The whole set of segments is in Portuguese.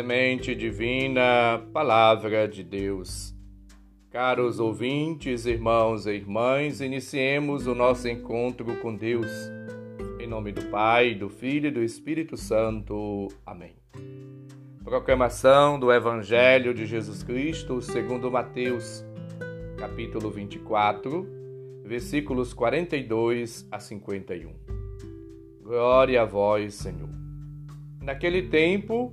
Semente Divina, Palavra de Deus. Caros ouvintes, irmãos e irmãs, iniciemos o nosso encontro com Deus. Em nome do Pai, do Filho e do Espírito Santo. Amém. Proclamação do Evangelho de Jesus Cristo segundo Mateus, capítulo 24, versículos 42 a 51. Glória a vós, Senhor. Naquele tempo,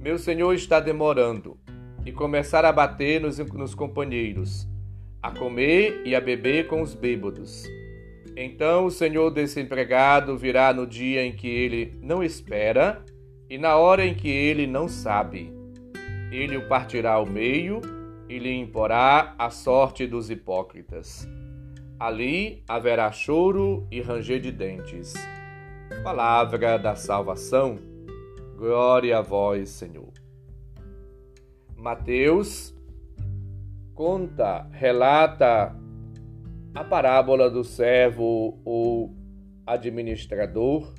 Meu senhor está demorando, e começar a bater nos, nos companheiros, a comer e a beber com os bêbados. Então o senhor desse empregado virá no dia em que ele não espera e na hora em que ele não sabe. Ele o partirá ao meio e lhe imporá a sorte dos hipócritas. Ali haverá choro e ranger de dentes. Palavra da salvação. Glória a vós, Senhor. Mateus conta, relata a parábola do servo ou administrador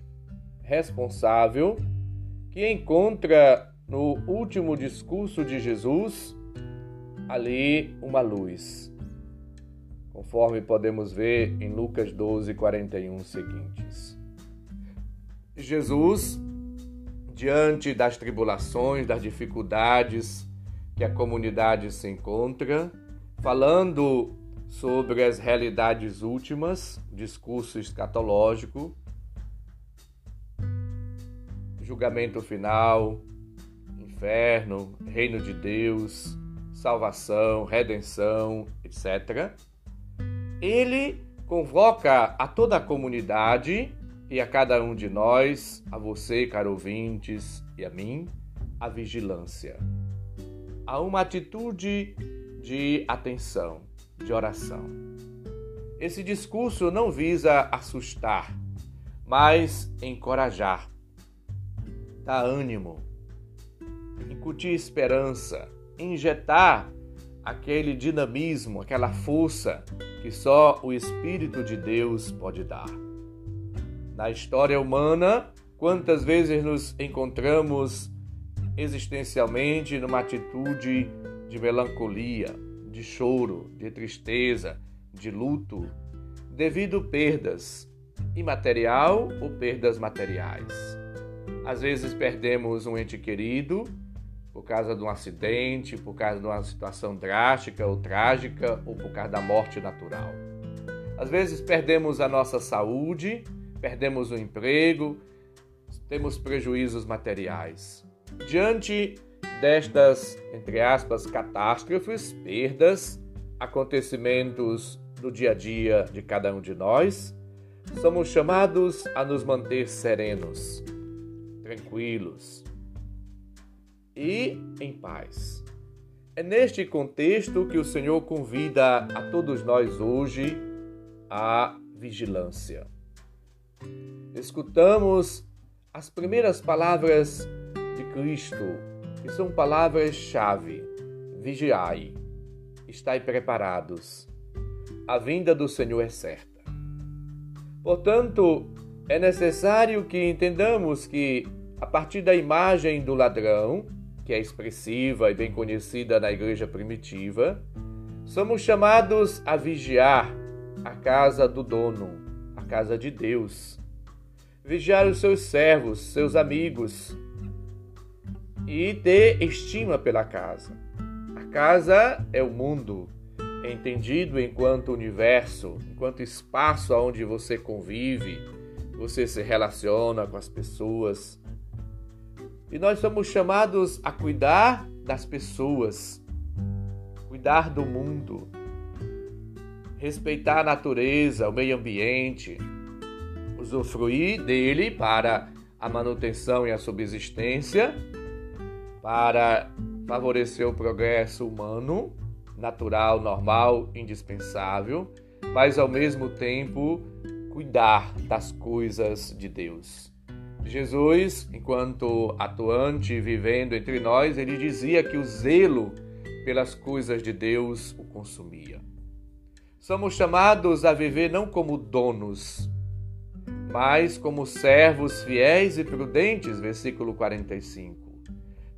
responsável que encontra no último discurso de Jesus ali uma luz, conforme podemos ver em Lucas 12, 41 seguintes. Jesus, diante das tribulações, das dificuldades que a comunidade se encontra, falando sobre as realidades últimas, discurso escatológico, julgamento final, inferno, reino de Deus, salvação, redenção, etc. Ele convoca a toda a comunidade e a cada um de nós, a você, caro ouvintes, e a mim, a vigilância. A uma atitude de atenção, de oração. Esse discurso não visa assustar, mas encorajar dar ânimo, incutir esperança, injetar aquele dinamismo, aquela força que só o Espírito de Deus pode dar. Na história humana, quantas vezes nos encontramos existencialmente numa atitude de melancolia, de choro, de tristeza, de luto, devido perdas imaterial ou perdas materiais. Às vezes perdemos um ente querido por causa de um acidente, por causa de uma situação drástica ou trágica ou por causa da morte natural. Às vezes perdemos a nossa saúde, perdemos o emprego, temos prejuízos materiais. Diante destas, entre aspas, catástrofes, perdas, acontecimentos do dia a dia de cada um de nós, somos chamados a nos manter serenos, tranquilos e em paz. É neste contexto que o Senhor convida a todos nós hoje à vigilância. Escutamos as primeiras palavras de Cristo, que são palavras-chave: vigiai, estai preparados. A vinda do Senhor é certa. Portanto, é necessário que entendamos que a partir da imagem do ladrão, que é expressiva e bem conhecida na igreja primitiva, somos chamados a vigiar a casa do dono, casa de Deus. Vigiar os seus servos, seus amigos, e ter estima pela casa. A casa é o mundo, entendido enquanto universo, enquanto espaço onde você convive, você se relaciona com as pessoas. E nós somos chamados a cuidar das pessoas, cuidar do mundo, respeitar a natureza, o meio ambiente, usufruir dele para a manutenção e a subsistência, para favorecer o progresso humano, natural, normal, indispensável, mas ao mesmo tempo cuidar das coisas de Deus. Jesus, enquanto atuante e vivendo entre nós, ele dizia que o zelo pelas coisas de Deus o consumia. Somos chamados a viver não como donos, mas como servos fiéis e prudentes, versículo 45.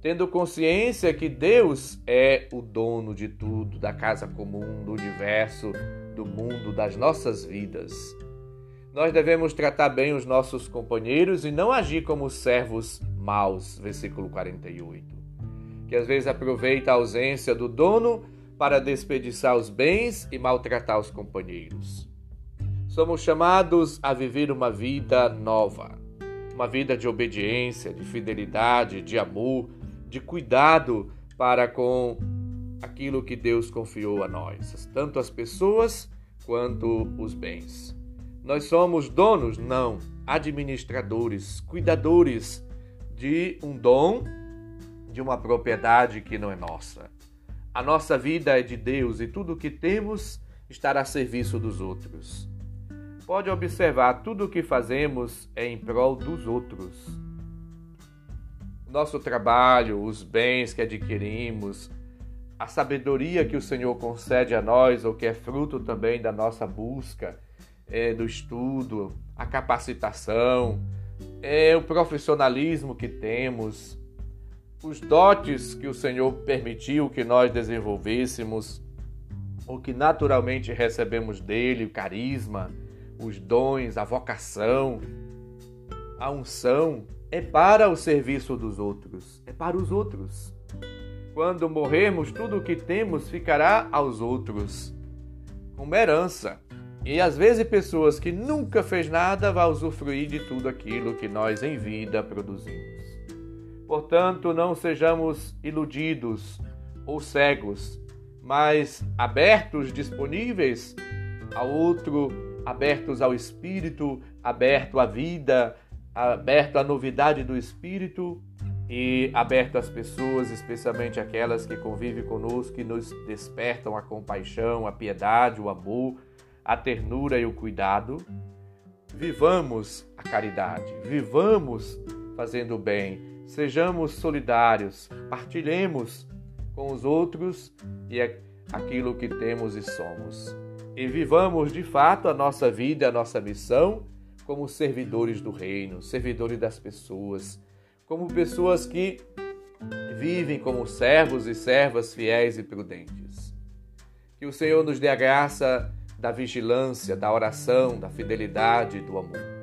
Tendo consciência que Deus é o dono de tudo, da casa comum, do universo, do mundo, das nossas vidas. Nós devemos tratar bem os nossos companheiros e não agir como servos maus, versículo 48. Que às vezes aproveita a ausência do dono para desperdiçar os bens e maltratar os companheiros. Somos chamados a viver uma vida nova, uma vida de obediência, de fidelidade, de amor, de cuidado para com aquilo que Deus confiou a nós, tanto as pessoas quanto os bens. Nós somos donos? Não, administradores, cuidadores de um dom, de uma propriedade que não é nossa. A nossa vida é de Deus e tudo o que temos estará a serviço dos outros. Pode observar, tudo o que fazemos é em prol dos outros. Nosso trabalho, os bens que adquirimos, a sabedoria que o Senhor concede a nós, ou que é fruto também da nossa busca, é, do estudo, a capacitação, é, o profissionalismo que temos, os dotes que o Senhor permitiu que nós desenvolvêssemos, ou que naturalmente recebemos dele, o carisma, os dons, a vocação, a unção, é para o serviço dos outros, é para os outros. Quando morrermos, tudo o que temos ficará aos outros, como herança. E às vezes pessoas que nunca fez nada vão usufruir de tudo aquilo que nós em vida produzimos. Portanto, não sejamos iludidos ou cegos, mas abertos, disponíveis ao outro, abertos ao Espírito, aberto à vida, aberto à novidade do Espírito e aberto às pessoas, especialmente aquelas que convivem conosco, que nos despertam a compaixão, a piedade, o amor, a ternura e o cuidado. Vivamos a caridade, vivamos fazendo o bem, Sejamos solidários, partilhemos com os outros e aquilo que temos e somos. E vivamos de fato a nossa vida, a nossa missão como servidores do reino, servidores das pessoas, como pessoas que vivem como servos e servas fiéis e prudentes. Que o Senhor nos dê a graça da vigilância, da oração, da fidelidade e do amor.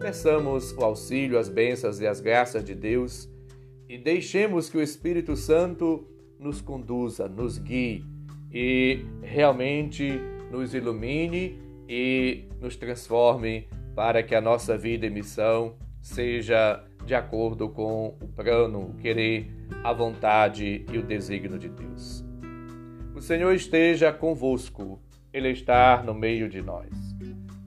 Peçamos o auxílio, as bênçãos e as graças de Deus e deixemos que o Espírito Santo nos conduza, nos guie e realmente nos ilumine e nos transforme para que a nossa vida e missão seja de acordo com o plano, o querer, a vontade e o desígnio de Deus. O Senhor esteja convosco, Ele está no meio de nós.